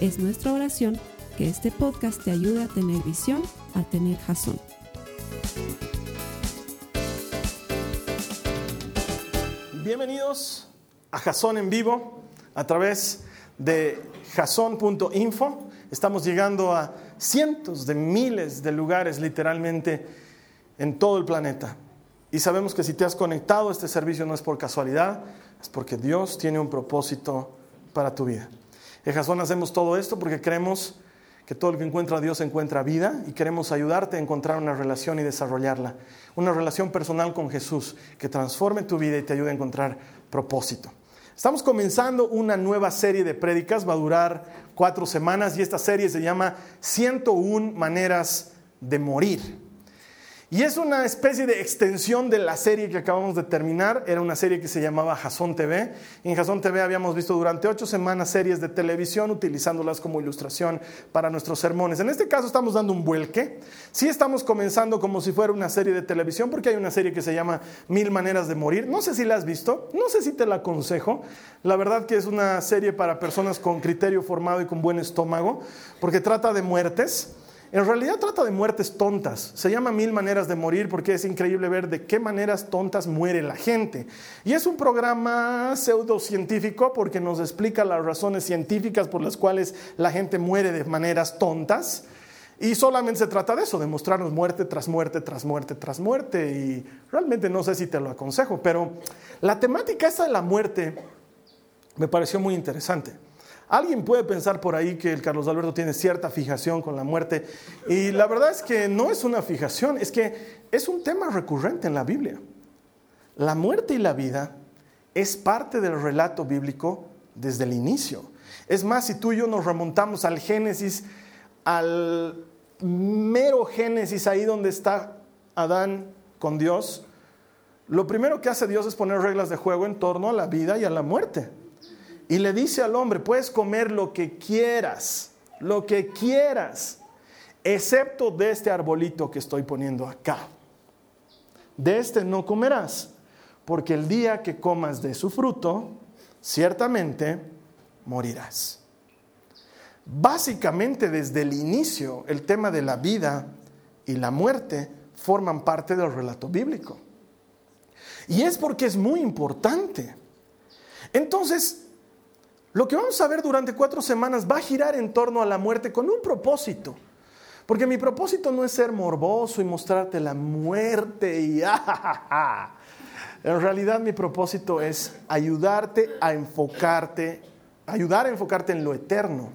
Es nuestra oración que este podcast te ayude a tener visión, a tener jazón. Bienvenidos a Jazón en vivo a través de jazón.info. Estamos llegando a cientos de miles de lugares literalmente en todo el planeta. Y sabemos que si te has conectado a este servicio no es por casualidad, es porque Dios tiene un propósito para tu vida. En Jazón hacemos todo esto porque creemos que todo el que encuentra a Dios encuentra vida y queremos ayudarte a encontrar una relación y desarrollarla. Una relación personal con Jesús que transforme tu vida y te ayude a encontrar propósito. Estamos comenzando una nueva serie de prédicas, va a durar cuatro semanas y esta serie se llama 101 maneras de morir. Y es una especie de extensión de la serie que acabamos de terminar. Era una serie que se llamaba Jason TV. En Jason TV habíamos visto durante ocho semanas series de televisión utilizándolas como ilustración para nuestros sermones. En este caso estamos dando un vuelque. Sí estamos comenzando como si fuera una serie de televisión porque hay una serie que se llama Mil Maneras de Morir. No sé si la has visto, no sé si te la aconsejo. La verdad que es una serie para personas con criterio formado y con buen estómago porque trata de muertes. En realidad trata de muertes tontas. Se llama Mil Maneras de Morir porque es increíble ver de qué maneras tontas muere la gente. Y es un programa pseudocientífico porque nos explica las razones científicas por las cuales la gente muere de maneras tontas. Y solamente se trata de eso, de mostrarnos muerte tras muerte, tras muerte, tras muerte. Y realmente no sé si te lo aconsejo, pero la temática esa de la muerte me pareció muy interesante. Alguien puede pensar por ahí que el Carlos Alberto tiene cierta fijación con la muerte y la verdad es que no es una fijación, es que es un tema recurrente en la Biblia. La muerte y la vida es parte del relato bíblico desde el inicio. Es más, si tú y yo nos remontamos al Génesis, al mero Génesis, ahí donde está Adán con Dios, lo primero que hace Dios es poner reglas de juego en torno a la vida y a la muerte. Y le dice al hombre, puedes comer lo que quieras, lo que quieras, excepto de este arbolito que estoy poniendo acá. De este no comerás, porque el día que comas de su fruto, ciertamente morirás. Básicamente desde el inicio, el tema de la vida y la muerte forman parte del relato bíblico. Y es porque es muy importante. Entonces, lo que vamos a ver durante cuatro semanas va a girar en torno a la muerte con un propósito. Porque mi propósito no es ser morboso y mostrarte la muerte y ah, En realidad mi propósito es ayudarte a enfocarte, ayudar a enfocarte en lo eterno.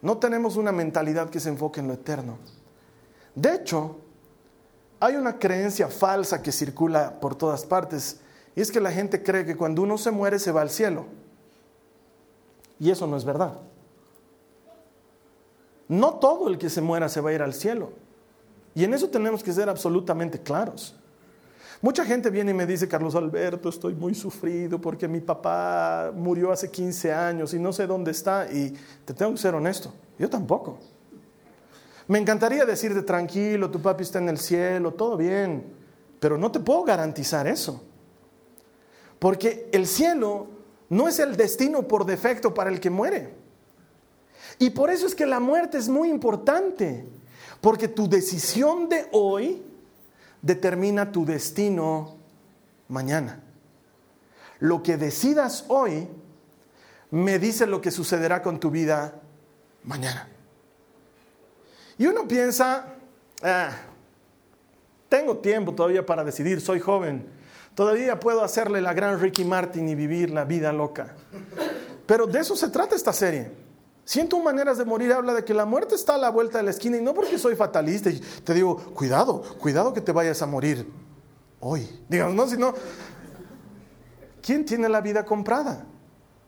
No tenemos una mentalidad que se enfoque en lo eterno. De hecho, hay una creencia falsa que circula por todas partes y es que la gente cree que cuando uno se muere se va al cielo. Y eso no es verdad. No todo el que se muera se va a ir al cielo. Y en eso tenemos que ser absolutamente claros. Mucha gente viene y me dice, Carlos Alberto, estoy muy sufrido porque mi papá murió hace 15 años y no sé dónde está. Y te tengo que ser honesto, yo tampoco. Me encantaría decirte, tranquilo, tu papi está en el cielo, todo bien, pero no te puedo garantizar eso. Porque el cielo no es el destino por defecto para el que muere. Y por eso es que la muerte es muy importante, porque tu decisión de hoy determina tu destino mañana. Lo que decidas hoy me dice lo que sucederá con tu vida mañana. Y uno piensa, ah, tengo tiempo todavía para decidir, soy joven Todavía puedo hacerle la gran Ricky Martin y vivir la vida loca. Pero de eso se trata esta serie. Siento maneras de morir habla de que la muerte está a la vuelta de la esquina y no porque soy fatalista y te digo, cuidado, cuidado que te vayas a morir hoy. Digamos, no, sino, ¿quién tiene la vida comprada?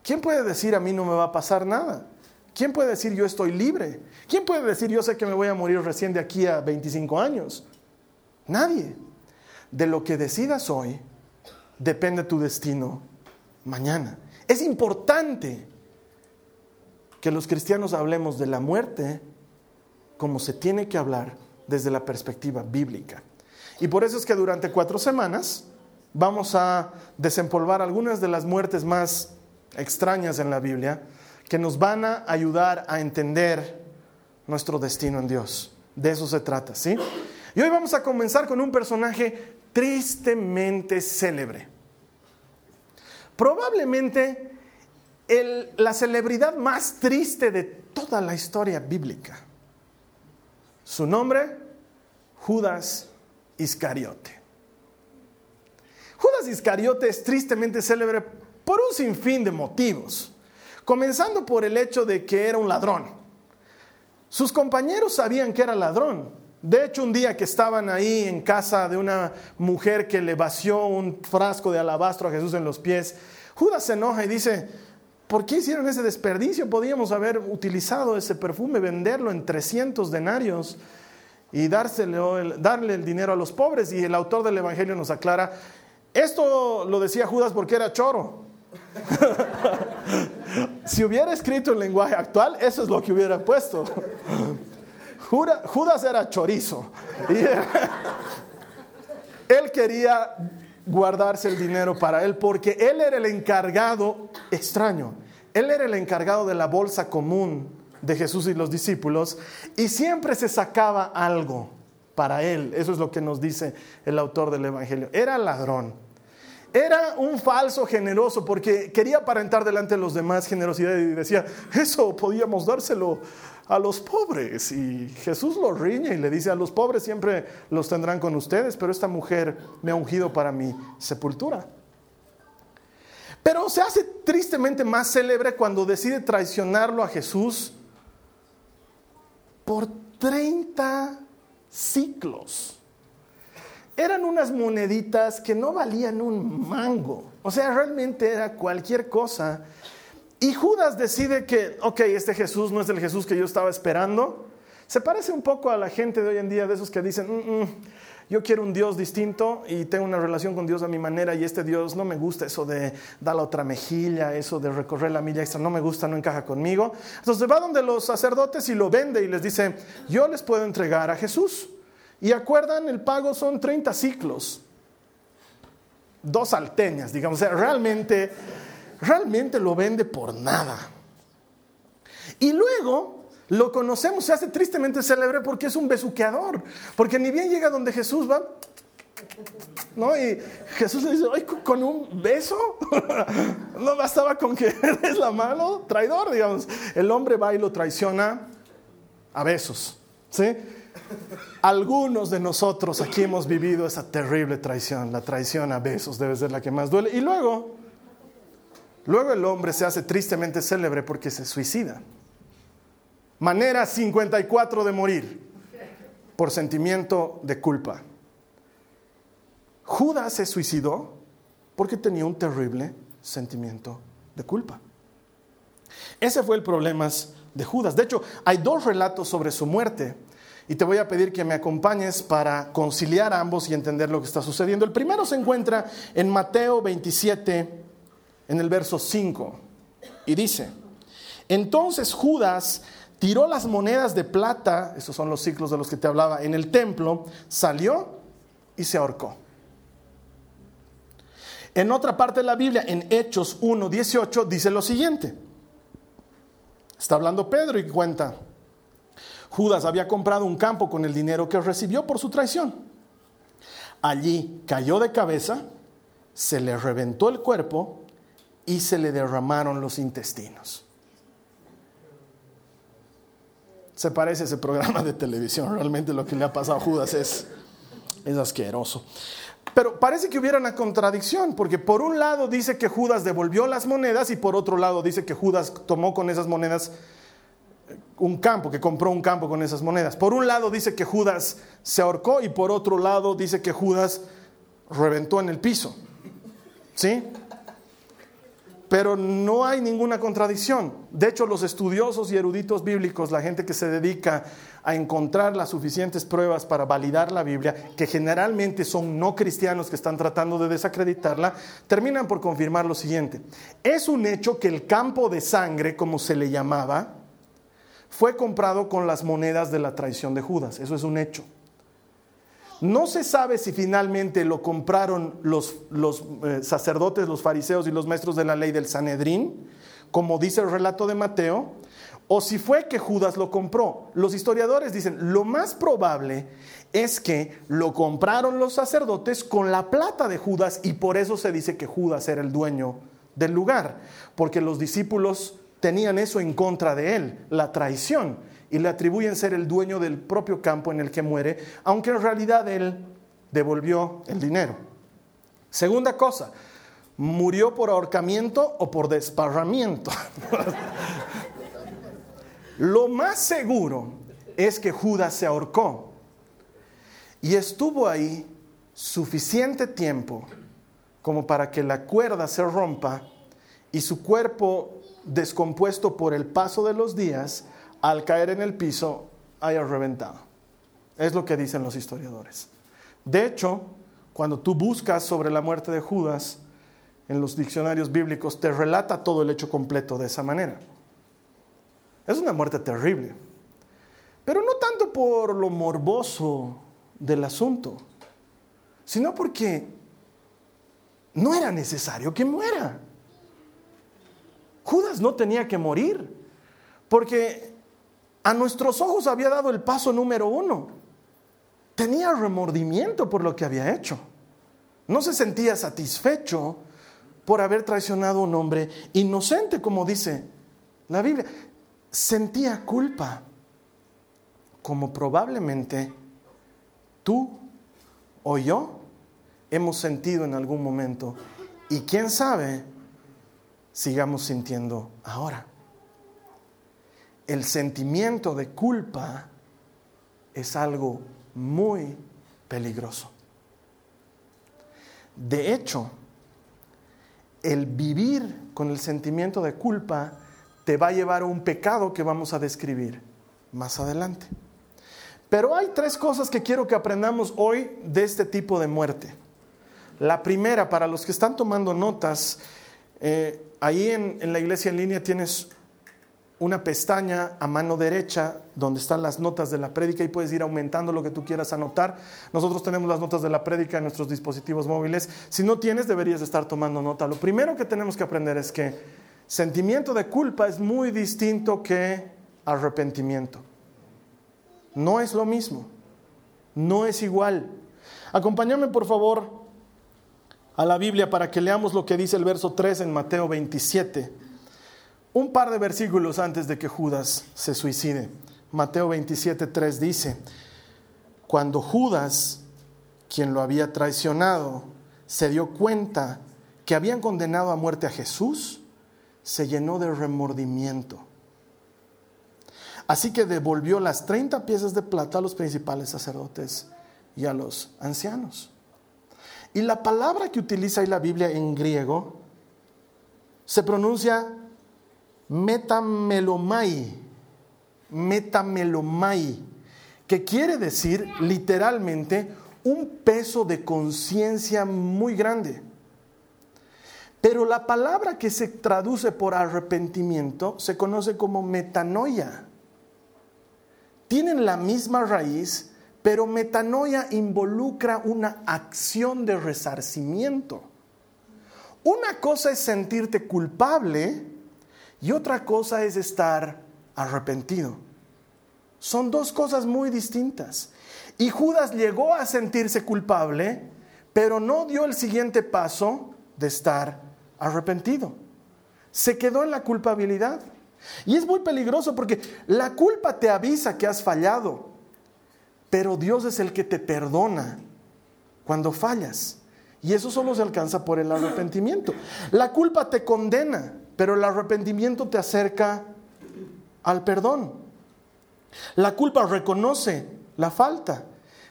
¿Quién puede decir a mí no me va a pasar nada? ¿Quién puede decir yo estoy libre? ¿Quién puede decir yo sé que me voy a morir recién de aquí a 25 años? Nadie. De lo que decidas hoy depende tu destino mañana. Es importante que los cristianos hablemos de la muerte como se tiene que hablar desde la perspectiva bíblica. Y por eso es que durante cuatro semanas vamos a desempolvar algunas de las muertes más extrañas en la Biblia que nos van a ayudar a entender nuestro destino en Dios. De eso se trata, ¿sí? Y hoy vamos a comenzar con un personaje tristemente célebre. Probablemente la celebridad más triste de toda la historia bíblica. Su nombre, Judas Iscariote. Judas Iscariote es tristemente célebre por un sinfín de motivos, comenzando por el hecho de que era un ladrón. Sus compañeros sabían que era ladrón. De hecho, un día que estaban ahí en casa de una mujer que le vació un frasco de alabastro a Jesús en los pies, Judas se enoja y dice, ¿por qué hicieron ese desperdicio? Podíamos haber utilizado ese perfume, venderlo en 300 denarios y dárselo, darle el dinero a los pobres. Y el autor del Evangelio nos aclara, esto lo decía Judas porque era choro. si hubiera escrito en lenguaje actual, eso es lo que hubiera puesto. Judas era chorizo. Él quería guardarse el dinero para él porque él era el encargado, extraño, él era el encargado de la bolsa común de Jesús y los discípulos y siempre se sacaba algo para él. Eso es lo que nos dice el autor del Evangelio. Era ladrón. Era un falso generoso porque quería aparentar delante de los demás generosidad y decía, eso podíamos dárselo a los pobres. Y Jesús lo riñe y le dice, a los pobres siempre los tendrán con ustedes, pero esta mujer me ha ungido para mi sepultura. Pero se hace tristemente más célebre cuando decide traicionarlo a Jesús por 30 ciclos eran unas moneditas que no valían un mango. O sea, realmente era cualquier cosa. Y Judas decide que, ok, este Jesús no es el Jesús que yo estaba esperando. Se parece un poco a la gente de hoy en día, de esos que dicen, mm, mm, yo quiero un Dios distinto y tengo una relación con Dios a mi manera y este Dios no me gusta eso de dar la otra mejilla, eso de recorrer la milla extra, no me gusta, no encaja conmigo. Entonces va donde los sacerdotes y lo vende y les dice, yo les puedo entregar a Jesús. Y acuerdan, el pago son 30 ciclos, dos alteñas, digamos, o sea, realmente, realmente lo vende por nada. Y luego lo conocemos, se hace tristemente célebre porque es un besuqueador, porque ni bien llega donde Jesús va, ¿no? Y Jesús le dice, Ay, con un beso, no bastaba con que eres la mano, traidor, digamos. El hombre va y lo traiciona a besos, ¿sí? Algunos de nosotros aquí hemos vivido esa terrible traición. La traición a besos debe ser la que más duele. Y luego, luego el hombre se hace tristemente célebre porque se suicida. Manera 54 de morir por sentimiento de culpa. Judas se suicidó porque tenía un terrible sentimiento de culpa. Ese fue el problema de Judas. De hecho, hay dos relatos sobre su muerte y te voy a pedir que me acompañes para conciliar ambos y entender lo que está sucediendo. El primero se encuentra en Mateo 27, en el verso 5, y dice, entonces Judas tiró las monedas de plata, esos son los ciclos de los que te hablaba, en el templo, salió y se ahorcó. En otra parte de la Biblia, en Hechos 1, 18, dice lo siguiente. Está hablando Pedro y cuenta, Judas había comprado un campo con el dinero que recibió por su traición. Allí cayó de cabeza, se le reventó el cuerpo y se le derramaron los intestinos. Se parece a ese programa de televisión. Realmente lo que le ha pasado a Judas es, es asqueroso. Pero parece que hubiera una contradicción, porque por un lado dice que Judas devolvió las monedas y por otro lado dice que Judas tomó con esas monedas un campo, que compró un campo con esas monedas. Por un lado dice que Judas se ahorcó y por otro lado dice que Judas reventó en el piso. ¿Sí? Pero no hay ninguna contradicción. De hecho, los estudiosos y eruditos bíblicos, la gente que se dedica a encontrar las suficientes pruebas para validar la Biblia, que generalmente son no cristianos que están tratando de desacreditarla, terminan por confirmar lo siguiente. Es un hecho que el campo de sangre, como se le llamaba, fue comprado con las monedas de la traición de Judas. Eso es un hecho. No se sabe si finalmente lo compraron los, eh, sacerdotes, los fariseos y los maestros de la ley del Sanedrín, como dice el relato de Mateo, o si fue que Judas lo compró. Los historiadores dicen, lo más probable es que lo compraron los sacerdotes con la plata de Judas y por eso se dice que Judas era el dueño del lugar, porque los discípulos tenían eso en contra de él, la traición y le atribuyen ser el dueño del propio campo en el que muere, aunque en realidad él devolvió el dinero. Segunda cosa, murió por ahorcamiento o por desparramiento. Lo más seguro es que Judas se ahorcó y estuvo ahí suficiente tiempo como para que la cuerda se rompa y su cuerpo descompuesto por el paso de los días al caer en el piso haya reventado. Es lo que dicen los historiadores. De hecho, cuando tú buscas sobre la muerte de Judas en los diccionarios bíblicos, te relata todo el hecho completo de esa manera. Es una muerte terrible, pero no tanto por lo morboso del asunto, sino porque no era necesario que muera. Judas no tenía que morir, porque a nuestros ojos había dado el paso número uno. Tenía remordimiento por lo que había hecho. No se sentía satisfecho por haber traicionado a un hombre inocente, como dice la Biblia. Sentía culpa, como probablemente tú o yo hemos sentido en algún momento. Y quién sabe, sigamos sintiendo ahora el sentimiento de culpa es algo muy peligroso. De hecho, el vivir con el sentimiento de culpa te va a llevar a un pecado que vamos a describir más adelante. Pero hay tres cosas que quiero que aprendamos hoy de este tipo de muerte. La primera, para los que están tomando notas, eh, ahí en, en la iglesia en línea tienes una pestaña a mano derecha donde están las notas de la prédica y puedes ir aumentando lo que tú quieras anotar. Nosotros tenemos las notas de la prédica en nuestros dispositivos móviles. Si no tienes, deberías estar tomando nota. Lo primero que tenemos que aprender es que sentimiento de culpa es muy distinto que arrepentimiento. No es lo mismo. No es igual. Acompáñame por favor a la Biblia para que leamos lo que dice el verso 3 en Mateo 27 un par de versículos antes de que Judas se suicide. Mateo 27, 3 dice, cuando Judas, quien lo había traicionado, se dio cuenta que habían condenado a muerte a Jesús, se llenó de remordimiento. Así que devolvió las 30 piezas de plata a los principales sacerdotes y a los ancianos. Y la palabra que utiliza ahí la Biblia en griego se pronuncia metamelomai, metamelomai, que quiere decir literalmente un peso de conciencia muy grande. Pero la palabra que se traduce por arrepentimiento se conoce como metanoia. Tienen la misma raíz, pero metanoia involucra una acción de resarcimiento. Una cosa es sentirte culpable y otra cosa es estar arrepentido. Son dos cosas muy distintas. Y Judas llegó a sentirse culpable, pero no dio el siguiente paso de estar arrepentido. Se quedó en la culpabilidad. Y es muy peligroso porque la culpa te avisa que has fallado, pero Dios es el que te perdona cuando fallas. Y eso solo se alcanza por el arrepentimiento. La culpa te condena, pero el arrepentimiento te acerca al perdón. La culpa reconoce la falta.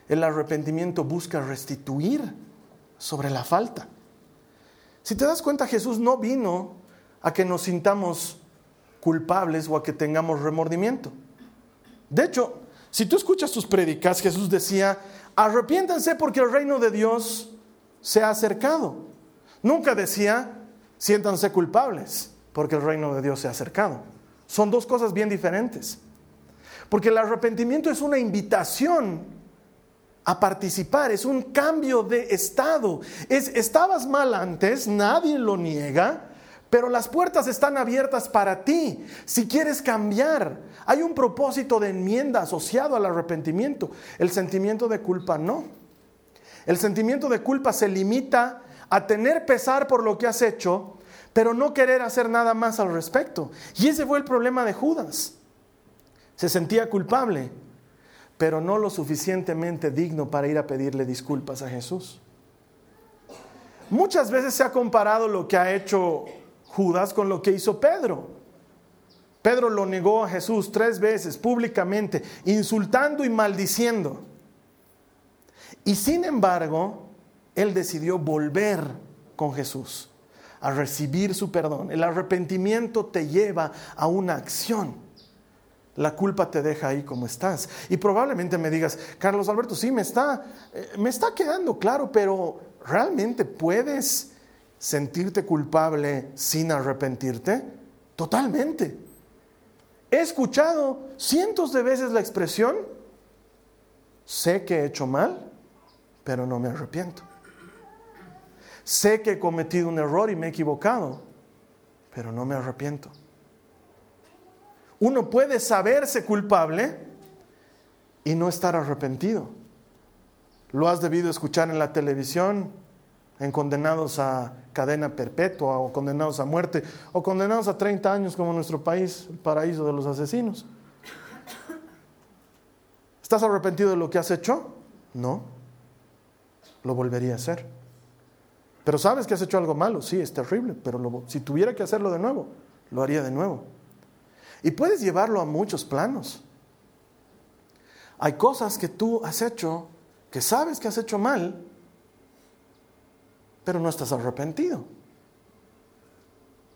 El arrepentimiento busca restituir sobre la falta. Si te das cuenta, Jesús no vino a que nos sintamos culpables o a que tengamos remordimiento. De hecho, si tú escuchas sus predicas, Jesús decía, arrepiéntanse porque el reino de Dios se ha acercado. Nunca decía, siéntanse culpables porque el reino de Dios se ha acercado. Son dos cosas bien diferentes. Porque el arrepentimiento es una invitación a participar, es un cambio de estado. Es, estabas mal antes, nadie lo niega, pero las puertas están abiertas para ti. Si quieres cambiar, hay un propósito de enmienda asociado al arrepentimiento. El sentimiento de culpa no. El sentimiento de culpa se limita a tener pesar por lo que has hecho, pero no querer hacer nada más al respecto. Y ese fue el problema de Judas. Se sentía culpable, pero no lo suficientemente digno para ir a pedirle disculpas a Jesús. Muchas veces se ha comparado lo que ha hecho Judas con lo que hizo Pedro. Pedro lo negó a Jesús tres veces públicamente, insultando y maldiciendo. Y sin embargo, él decidió volver con Jesús a recibir su perdón. El arrepentimiento te lleva a una acción. La culpa te deja ahí como estás. Y probablemente me digas, Carlos Alberto, sí, me está, eh, me está quedando claro, pero ¿realmente puedes sentirte culpable sin arrepentirte? Totalmente. He escuchado cientos de veces la expresión, sé que he hecho mal, pero no me arrepiento. Sé que he cometido un error y me he equivocado, pero no me arrepiento. Uno puede saberse culpable y no estar arrepentido. Lo has debido escuchar en la televisión, en condenados a cadena perpetua o condenados a muerte o condenados a 30 años como nuestro país, el paraíso de los asesinos. ¿Estás arrepentido de lo que has hecho? No. Lo volvería a hacer. Pero sabes que has hecho algo malo, sí, es terrible, pero si tuviera que hacerlo de nuevo, lo haría de nuevo. Y puedes llevarlo a muchos planos. Hay cosas que tú has hecho que sabes que has hecho mal, pero no estás arrepentido.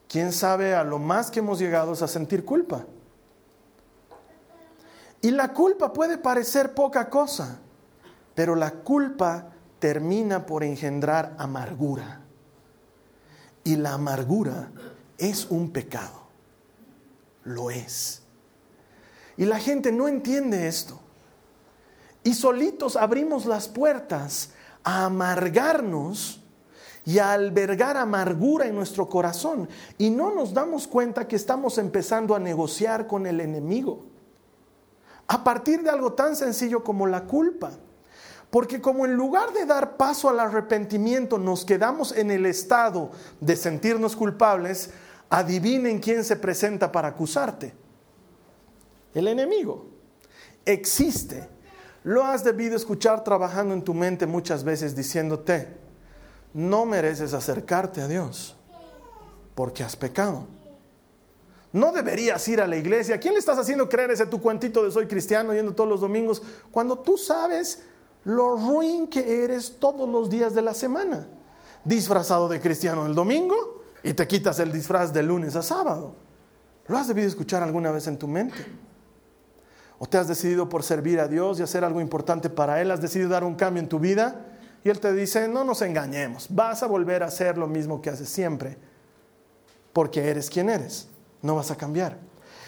¿Quién sabe a lo más que hemos llegado es a sentir culpa? Y la culpa puede parecer poca cosa, pero la culpa termina por engendrar amargura. Y la amargura es un pecado lo es. Y la gente no entiende esto. Y solitos abrimos las puertas a amargarnos y a albergar amargura en nuestro corazón. Y no nos damos cuenta que estamos empezando a negociar con el enemigo. A partir de algo tan sencillo como la culpa. Porque como en lugar de dar paso al arrepentimiento nos quedamos en el estado de sentirnos culpables, adivinen quién se presenta para acusarte. El enemigo. Existe. Lo has debido escuchar trabajando en tu mente muchas veces diciéndote, no mereces acercarte a Dios porque has pecado. No deberías ir a la iglesia. ¿A quién le estás haciendo creer ese tu cuentito de soy cristiano yendo todos los domingos cuando tú sabes lo ruin que eres todos los días de la semana? Disfrazado de cristiano el domingo y te quitas el disfraz de lunes a sábado. ¿Lo has debido escuchar alguna vez en tu mente? ¿O te has decidido por servir a Dios y hacer algo importante para Él? ¿Has decidido dar un cambio en tu vida? Y Él te dice, no nos engañemos, vas a volver a hacer lo mismo que haces siempre, porque eres quien eres, no vas a cambiar.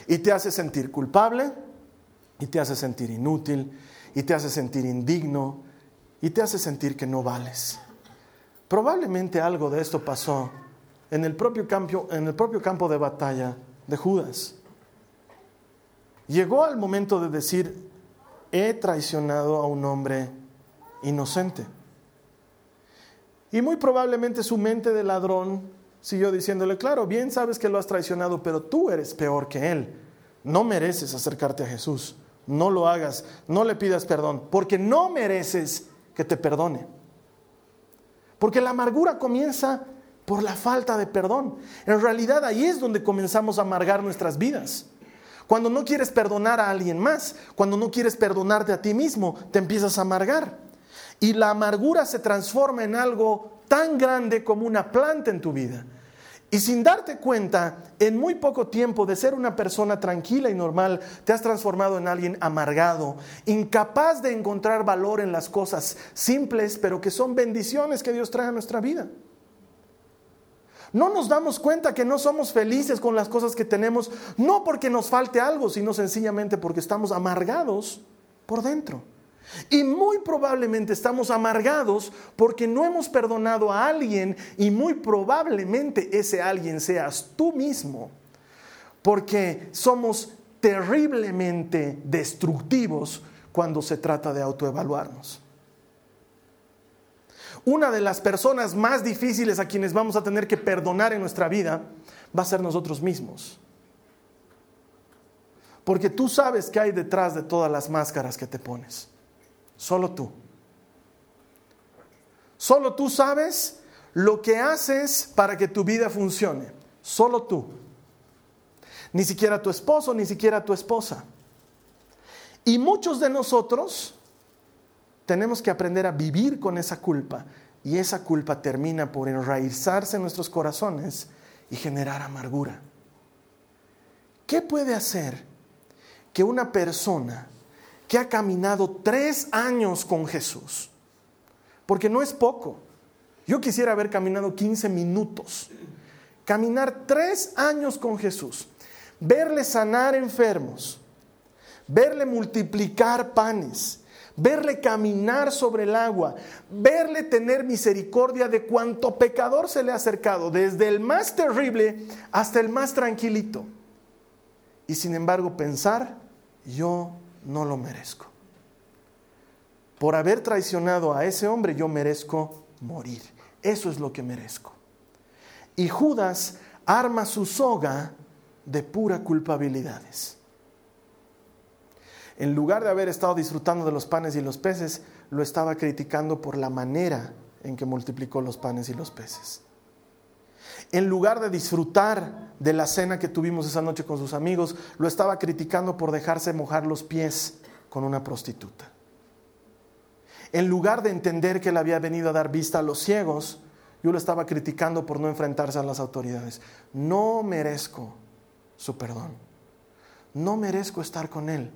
Y te hace sentir culpable, y te hace sentir inútil, y te hace sentir indigno, y te hace sentir que no vales. Probablemente algo de esto pasó en el propio campo, de batalla de Judas. Llegó al momento de decir, he traicionado a un hombre inocente. Y muy probablemente su mente de ladrón siguió diciéndole, claro, bien sabes que lo has traicionado, pero tú eres peor que él. No mereces acercarte a Jesús. No lo hagas, no le pidas perdón, porque no mereces que te perdone. Porque la amargura comienza por la falta de perdón. En realidad ahí es donde comenzamos a amargar nuestras vidas. Cuando no quieres perdonar a alguien más, cuando no quieres perdonarte a ti mismo, te empiezas a amargar. Y la amargura se transforma en algo tan grande como una planta en tu vida. Y sin darte cuenta, en muy poco tiempo de ser una persona tranquila y normal, te has transformado en alguien amargado, incapaz de encontrar valor en las cosas simples, pero que son bendiciones que Dios trae a nuestra vida. No nos damos cuenta que no somos felices con las cosas que tenemos, no porque nos falte algo, sino sencillamente porque estamos amargados por dentro. Y muy probablemente estamos amargados porque no hemos perdonado a alguien y muy probablemente ese alguien seas tú mismo. Porque somos terriblemente destructivos cuando se trata de autoevaluarnos. Una de las personas más difíciles a quienes vamos a tener que perdonar en nuestra vida va a ser nosotros mismos. Porque tú sabes que hay detrás de todas las máscaras que te pones. Solo tú. Solo tú sabes lo que haces para que tu vida funcione. Solo tú. Ni siquiera tu esposo, ni siquiera tu esposa. Y muchos de nosotros tenemos que aprender a vivir con esa culpa. Y esa culpa termina por enraizarse en nuestros corazones y generar amargura. ¿Qué puede hacer que una persona que ha caminado tres años con Jesús, porque no es poco. Yo quisiera haber caminado 15 minutos. Caminar tres años con Jesús, verle sanar enfermos, verle multiplicar panes, verle caminar sobre el agua, verle tener misericordia de cuanto pecador se le ha acercado, desde el más terrible hasta el más tranquilito. Y sin embargo pensar, yo no lo merezco. Por haber traicionado a ese hombre yo merezco morir. Eso es lo que merezco. Y Judas arma su soga de pura culpabilidades. En lugar de haber estado disfrutando de los panes y los peces, lo estaba criticando por la manera en que multiplicó los panes y los peces. En lugar de disfrutar de la cena que tuvimos esa noche con sus amigos, lo estaba criticando por dejarse mojar los pies con una prostituta. En lugar de entender que él había venido a dar vista a los ciegos, yo lo estaba criticando por no enfrentarse a las autoridades. No merezco su perdón. No merezco estar con él.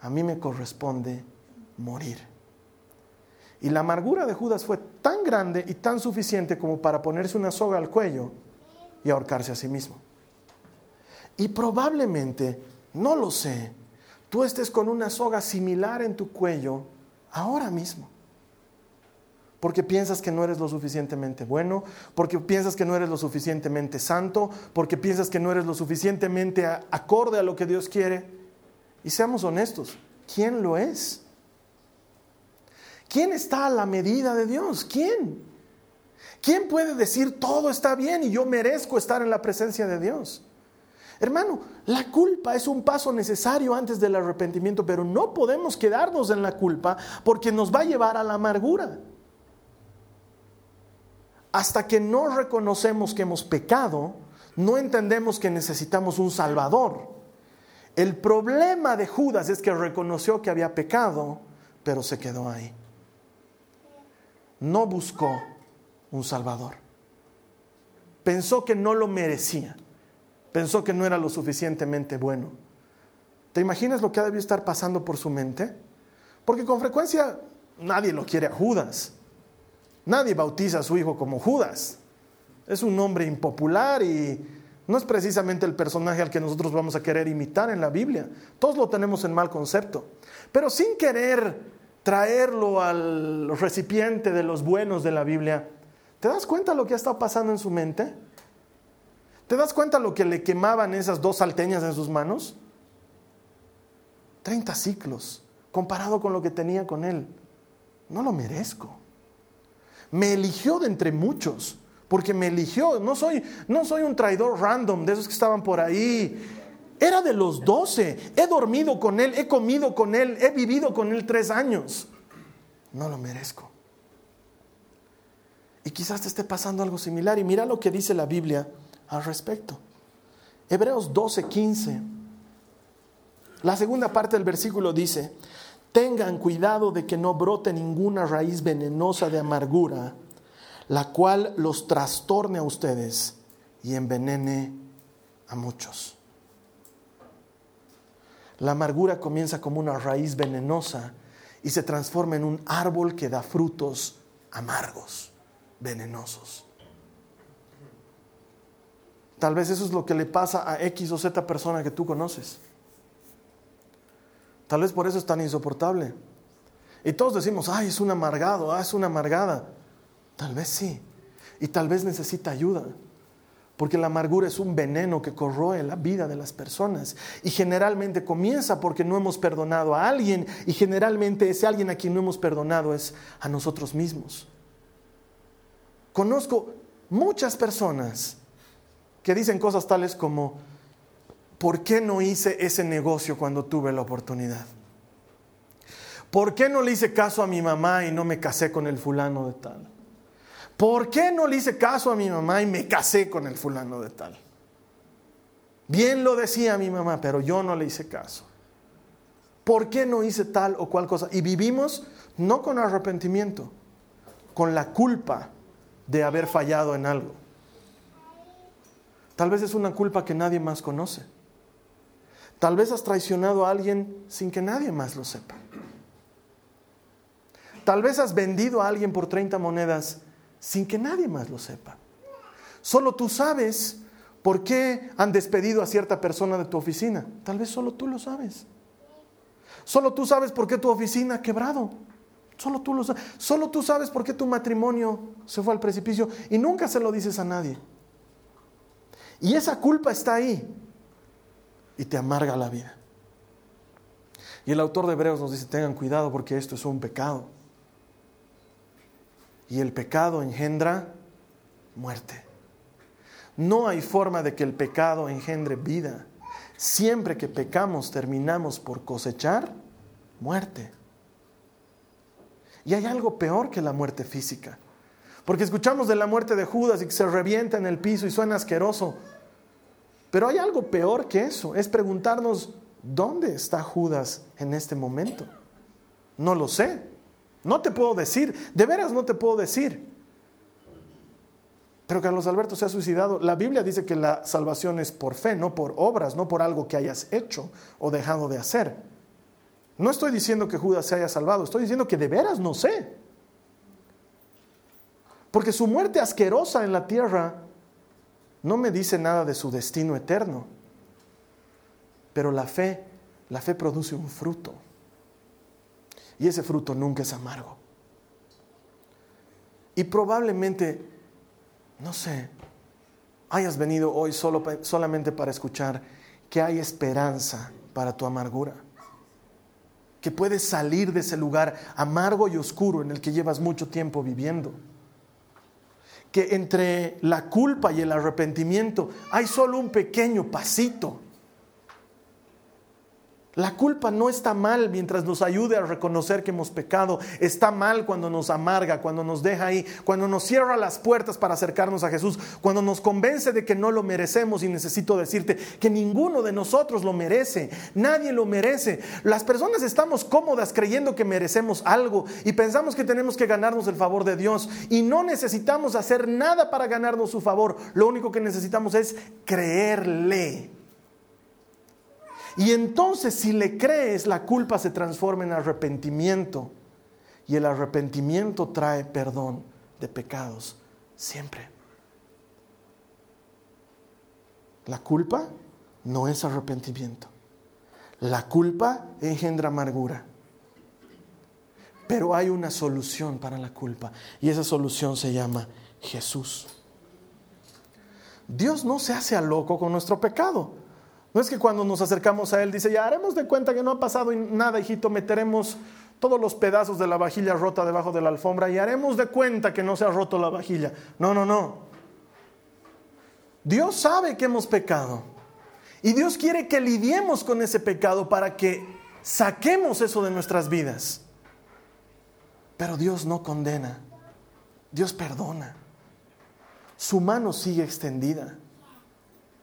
A mí me corresponde morir. Y la amargura de Judas fue tan grande y tan suficiente como para ponerse una soga al cuello y ahorcarse a sí mismo. Y probablemente, no lo sé, tú estés con una soga similar en tu cuello ahora mismo. Porque piensas que no eres lo suficientemente bueno, porque piensas que no eres lo suficientemente santo, porque piensas que no eres lo suficientemente acorde a lo que Dios quiere. Y seamos honestos, ¿quién lo es? ¿Quién está a la medida de Dios? ¿Quién? ¿Quién puede decir todo está bien y yo merezco estar en la presencia de Dios? Hermano, la culpa es un paso necesario antes del arrepentimiento, pero no podemos quedarnos en la culpa porque nos va a llevar a la amargura. Hasta que no reconocemos que hemos pecado, no entendemos que necesitamos un Salvador. El problema de Judas es que reconoció que había pecado, pero se quedó ahí no buscó un Salvador. Pensó que no lo merecía. Pensó que no era lo suficientemente bueno. ¿Te imaginas lo que ha debido estar pasando por su mente? Porque con frecuencia nadie lo quiere a Judas. Nadie bautiza a su hijo como Judas. Es un nombre impopular y no es precisamente el personaje al que nosotros vamos a querer imitar en la Biblia. Todos lo tenemos en mal concepto. Pero sin querer traerlo al recipiente de los buenos de la Biblia, ¿te das cuenta lo que ha estado pasando en su mente? ¿Te das cuenta lo que le quemaban esas dos salteñas en sus manos? 30 ciclos, comparado con lo que tenía con él. No lo merezco. Me eligió de entre muchos, porque me eligió. No soy, no soy un traidor random de esos que estaban por ahí era de los doce. He dormido con él, he comido con él, he vivido con él tres años. No lo merezco. Y quizás te esté pasando algo similar. Y mira lo que dice la Biblia al respecto. Hebreos 12, 15. La segunda parte del versículo dice, tengan cuidado de que no brote ninguna raíz venenosa de amargura, la cual los trastorne a ustedes y envenene a muchos. La amargura comienza como una raíz venenosa y se transforma en un árbol que da frutos amargos, venenosos. Tal vez eso es lo que le pasa a X o Z persona que tú conoces. Tal vez por eso es tan insoportable. Y todos decimos, ay, es un amargado, ah, es una amargada. Tal vez sí. Y tal vez necesita ayuda. Porque la amargura es un veneno que corroe la vida de las personas. Y generalmente comienza porque no hemos perdonado a alguien. Y generalmente ese alguien a quien no hemos perdonado es a nosotros mismos. Conozco muchas personas que dicen cosas tales como, ¿por qué no hice ese negocio cuando tuve la oportunidad? ¿Por qué no le hice caso a mi mamá y no me casé con el fulano de tal? ¿Por qué no le hice caso a mi mamá y me casé con el fulano de tal? Bien lo decía mi mamá, pero yo no le hice caso. ¿Por qué no hice tal o cual cosa? Y vivimos no con arrepentimiento, con la culpa de haber fallado en algo. Tal vez es una culpa que nadie más conoce. Tal vez has traicionado a alguien sin que nadie más lo sepa. Tal vez has vendido a alguien por 30 monedas sin que nadie más lo sepa. Solo tú sabes por qué han despedido a cierta persona de tu oficina. Tal vez solo tú lo sabes. Solo tú sabes por qué tu oficina ha quebrado. Solo tú lo sabes. Solo tú sabes por qué tu matrimonio se fue al precipicio y nunca se lo dices a nadie. Y esa culpa está ahí y te amarga la vida. Y el autor de Hebreos nos dice, tengan cuidado porque esto es un pecado. Y el pecado engendra muerte. No hay forma de que el pecado engendre vida. Siempre que pecamos terminamos por cosechar muerte. Y hay algo peor que la muerte física. Porque escuchamos de la muerte de Judas y que se revienta en el piso y suena asqueroso. Pero hay algo peor que eso, es preguntarnos, ¿dónde está Judas en este momento? No lo sé, no te puedo decir, de veras no te puedo decir. Pero Carlos Alberto se ha suicidado. La Biblia dice que la salvación es por fe, no por obras, no por algo que hayas hecho o dejado de hacer. No estoy diciendo que Judas se haya salvado, estoy diciendo que de veras no sé. Porque su muerte asquerosa en la tierra no me dice nada de su destino eterno. Pero la fe, la fe produce un fruto. Y ese fruto nunca es amargo. Y probablemente, no sé, hayas venido hoy solo, solamente para escuchar que hay esperanza para tu amargura. Que puedes salir de ese lugar amargo y oscuro en el que llevas mucho tiempo viviendo que entre la culpa y el arrepentimiento hay solo un pequeño pasito. La culpa no está mal mientras nos ayude a reconocer que hemos pecado. Está mal cuando nos amarga, cuando nos deja ahí, cuando nos cierra las puertas para acercarnos a Jesús, cuando nos convence de que no lo merecemos. Y necesito decirte que ninguno de nosotros lo merece. Nadie lo merece. Las personas estamos cómodas creyendo que merecemos algo y pensamos que tenemos que ganarnos el favor de Dios. Y no necesitamos hacer nada para ganarnos su favor. Lo único que necesitamos es creerle. Y entonces si le crees, la culpa se transforma en arrepentimiento. Y el arrepentimiento trae perdón de pecados siempre. La culpa no es arrepentimiento. La culpa engendra amargura. Pero hay una solución para la culpa y esa solución se llama Jesús. Dios no se hace a loco con nuestro pecado. No es que cuando nos acercamos a Él dice, ya haremos de cuenta que no ha pasado nada, hijito, meteremos todos los pedazos de la vajilla rota debajo de la alfombra y haremos de cuenta que no se ha roto la vajilla. No, no, no. Dios sabe que hemos pecado. Y Dios quiere que lidiemos con ese pecado para que saquemos eso de nuestras vidas. Pero Dios no condena. Dios perdona. Su mano sigue extendida.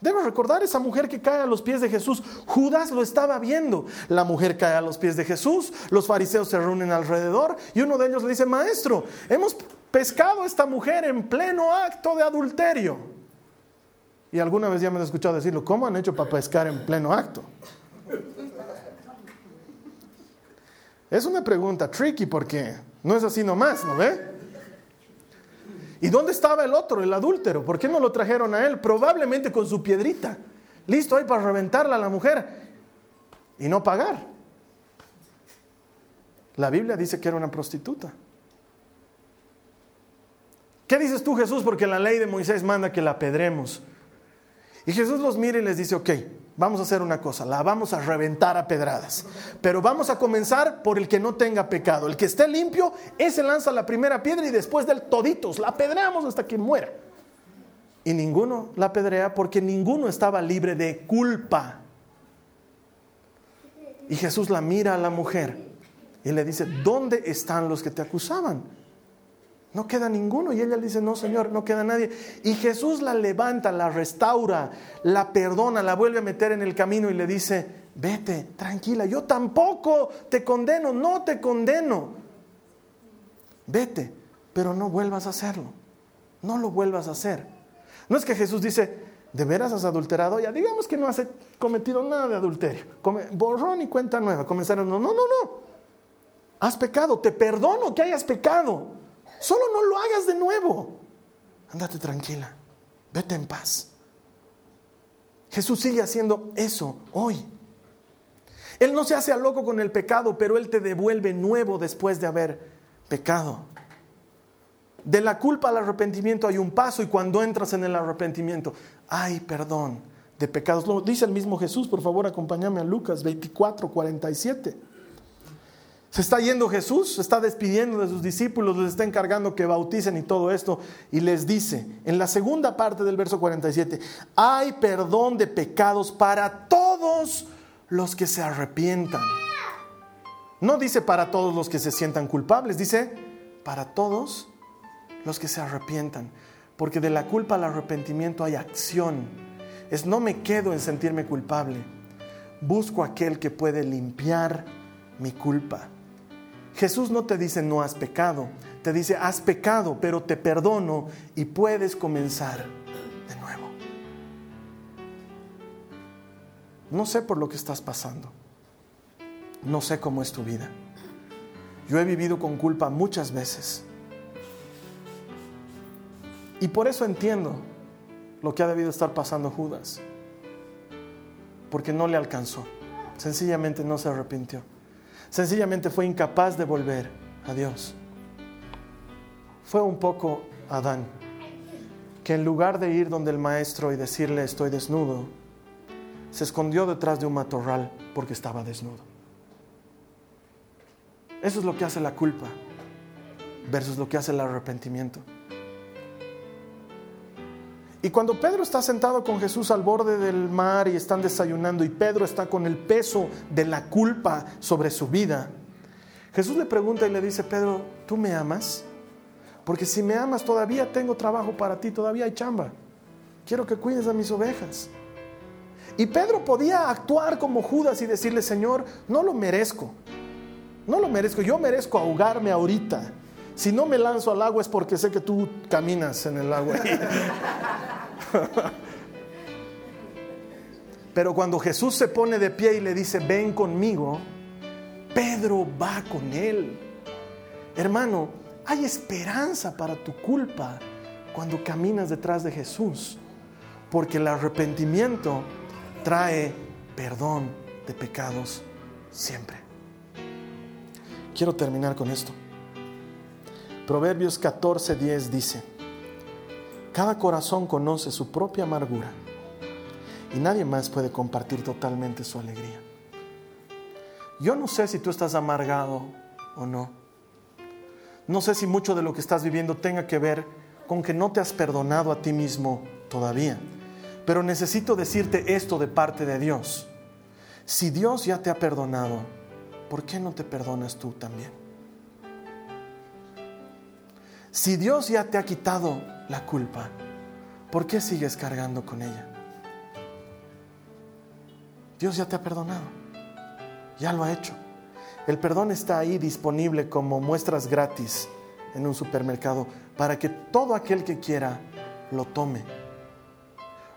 Debo recordar esa mujer que cae a los pies de Jesús. Judas lo estaba viendo. La mujer cae a los pies de Jesús. Los fariseos se reúnen alrededor y uno de ellos le dice, maestro, hemos pescado a esta mujer en pleno acto de adulterio. Y alguna vez ya me han escuchado decirlo, ¿cómo han hecho para pescar en pleno acto? Es una pregunta tricky porque no es así nomás, ¿no ve? ¿Y dónde estaba el otro, el adúltero? ¿Por qué no lo trajeron a él? Probablemente con su piedrita. Listo ahí para reventarla a la mujer y no pagar. La Biblia dice que era una prostituta. ¿Qué dices tú, Jesús? Porque la ley de Moisés manda que la apedremos. Y Jesús los mira y les dice, ok, vamos a hacer una cosa, la vamos a reventar a pedradas. Pero vamos a comenzar por el que no tenga pecado. El que esté limpio, ese lanza la primera piedra y después del toditos, la apedreamos hasta que muera. Y ninguno la apedrea porque ninguno estaba libre de culpa. Y Jesús la mira a la mujer y le dice, ¿dónde están los que te acusaban? No queda ninguno. Y ella le dice, no, Señor, no queda nadie. Y Jesús la levanta, la restaura, la perdona, la vuelve a meter en el camino y le dice, vete, tranquila, yo tampoco te condeno, no te condeno. Vete, pero no vuelvas a hacerlo. No lo vuelvas a hacer. No es que Jesús dice, ¿de veras has adulterado? Ya digamos que no has cometido nada de adulterio. borrón y cuenta nueva. Comenzaron, no, no, no, no. Has pecado, te perdono que hayas pecado Solo no lo hagas de nuevo. Andate tranquila. Vete en paz. Jesús sigue haciendo eso hoy. Él no se hace a loco con el pecado, pero Él te devuelve nuevo después de haber pecado. De la culpa al arrepentimiento hay un paso y cuando entras en el arrepentimiento, hay perdón de pecados. Lo dice el mismo Jesús, por favor acompáñame a Lucas 24, 47. Se está yendo Jesús, se está despidiendo de sus discípulos, les está encargando que bauticen y todo esto. Y les dice, en la segunda parte del verso 47, hay perdón de pecados para todos los que se arrepientan. No dice para todos los que se sientan culpables, dice para todos los que se arrepientan. Porque de la culpa al arrepentimiento hay acción. Es no me quedo en sentirme culpable. Busco aquel que puede limpiar mi culpa. Jesús no te dice no has pecado, te dice has pecado, pero te perdono y puedes comenzar de nuevo. No sé por lo que estás pasando, no sé cómo es tu vida. Yo he vivido con culpa muchas veces. Y por eso entiendo lo que ha debido estar pasando Judas. Porque no le alcanzó. Sencillamente no se arrepintió. Sencillamente fue incapaz de volver a Dios. Fue un poco Adán, que en lugar de ir donde el maestro y decirle estoy desnudo, se escondió detrás de un matorral porque estaba desnudo. Eso es lo que hace la culpa versus lo que hace el arrepentimiento. Y cuando Pedro está sentado con Jesús al borde del mar y están desayunando y Pedro está con el peso de la culpa sobre su vida, Jesús le pregunta y le dice, Pedro, ¿tú me amas? Porque si me amas todavía tengo trabajo para ti, todavía hay chamba. Quiero que cuides a mis ovejas. Y Pedro podía actuar como Judas y decirle, Señor, no lo merezco. No lo merezco, yo merezco ahogarme ahorita. Si no me lanzo al agua es porque sé que tú caminas en el agua. Pero cuando Jesús se pone de pie y le dice, ven conmigo, Pedro va con él. Hermano, hay esperanza para tu culpa cuando caminas detrás de Jesús, porque el arrepentimiento trae perdón de pecados siempre. Quiero terminar con esto. Proverbios 14:10 dice, cada corazón conoce su propia amargura y nadie más puede compartir totalmente su alegría. Yo no sé si tú estás amargado o no. No sé si mucho de lo que estás viviendo tenga que ver con que no te has perdonado a ti mismo todavía. Pero necesito decirte esto de parte de Dios. Si Dios ya te ha perdonado, ¿por qué no te perdonas tú también? Si Dios ya te ha quitado la culpa, ¿por qué sigues cargando con ella? Dios ya te ha perdonado, ya lo ha hecho. El perdón está ahí disponible como muestras gratis en un supermercado para que todo aquel que quiera lo tome.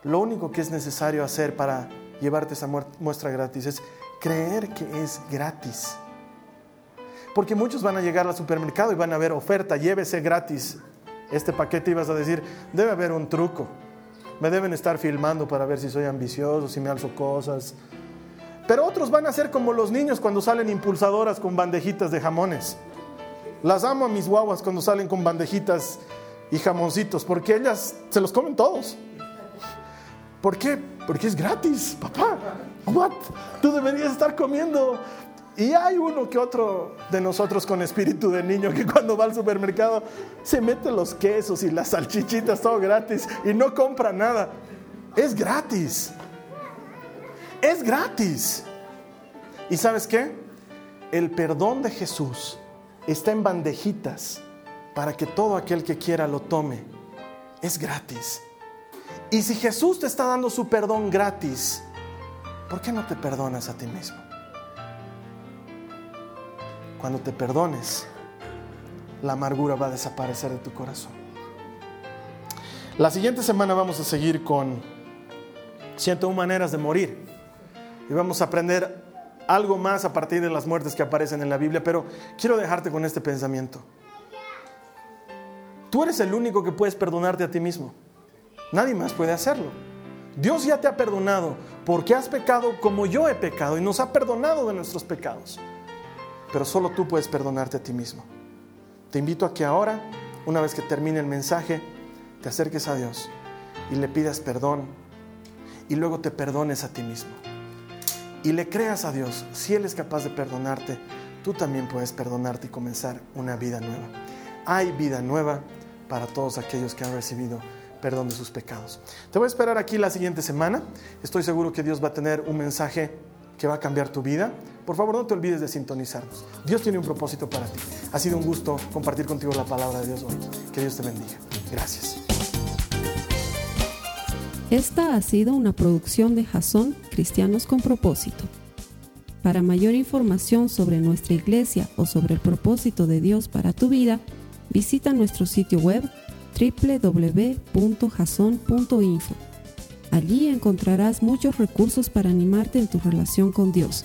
lo único que es necesario hacer para llevarte esa muestra gratis es creer que es gratis. Porque muchos van a llegar al supermercado y van a ver oferta, llévese gratis este paquete y vas a decir, debe haber un truco. Me deben estar filmando para ver si soy ambicioso, si me alzo cosas. Pero otros van a ser como los niños cuando salen impulsadoras con bandejitas de jamones. Las amo a mis guaguas cuando salen con bandejitas y jamoncitos, porque ellas se los comen todos. ¿Por qué? Porque es gratis, papá. What? Tú deberías estar comiendo. Y hay uno que otro de nosotros con espíritu de niño que cuando va al supermercado se mete los quesos y las salchichitas todo gratis y no compra nada. Es gratis. Es gratis. ¿Y sabes qué? El perdón de Jesús está en bandejitas para que todo aquel que quiera lo tome. Es gratis. Y si Jesús te está dando su perdón gratis, ¿por qué no te perdonas a ti mismo? Cuando te perdones, la amargura va a desaparecer de tu corazón. La siguiente semana vamos a seguir con 101 maneras de morir. Y vamos a aprender algo más a partir de las muertes que aparecen en la Biblia, pero quiero dejarte con este pensamiento. Tú eres el único que puedes perdonarte a ti mismo. Nadie más puede hacerlo. Dios ya te ha perdonado porque has pecado como yo he pecado y nos ha perdonado de nuestros pecados. Pero solo tú puedes perdonarte a ti mismo. Te invito a que ahora, una vez que termine el mensaje, te acerques a Dios y le pidas perdón y luego te perdones a ti mismo. Y le creas a Dios, si Él es capaz de perdonarte, tú también puedes perdonarte y comenzar una vida nueva. Hay vida nueva para todos aquellos que han recibido perdón de sus pecados. Te voy a esperar aquí la siguiente semana. Estoy seguro que Dios va a tener un mensaje que va a cambiar tu vida. Por favor, no te olvides de sintonizarnos. Dios tiene un propósito para ti. Ha sido un gusto compartir contigo la palabra de Dios hoy. Que Dios te bendiga. Gracias. Esta ha sido una producción de Jason Cristianos con propósito. Para mayor información sobre nuestra iglesia o sobre el propósito de Dios para tu vida, visita nuestro sitio web www.jason.info. Allí encontrarás muchos recursos para animarte en tu relación con Dios,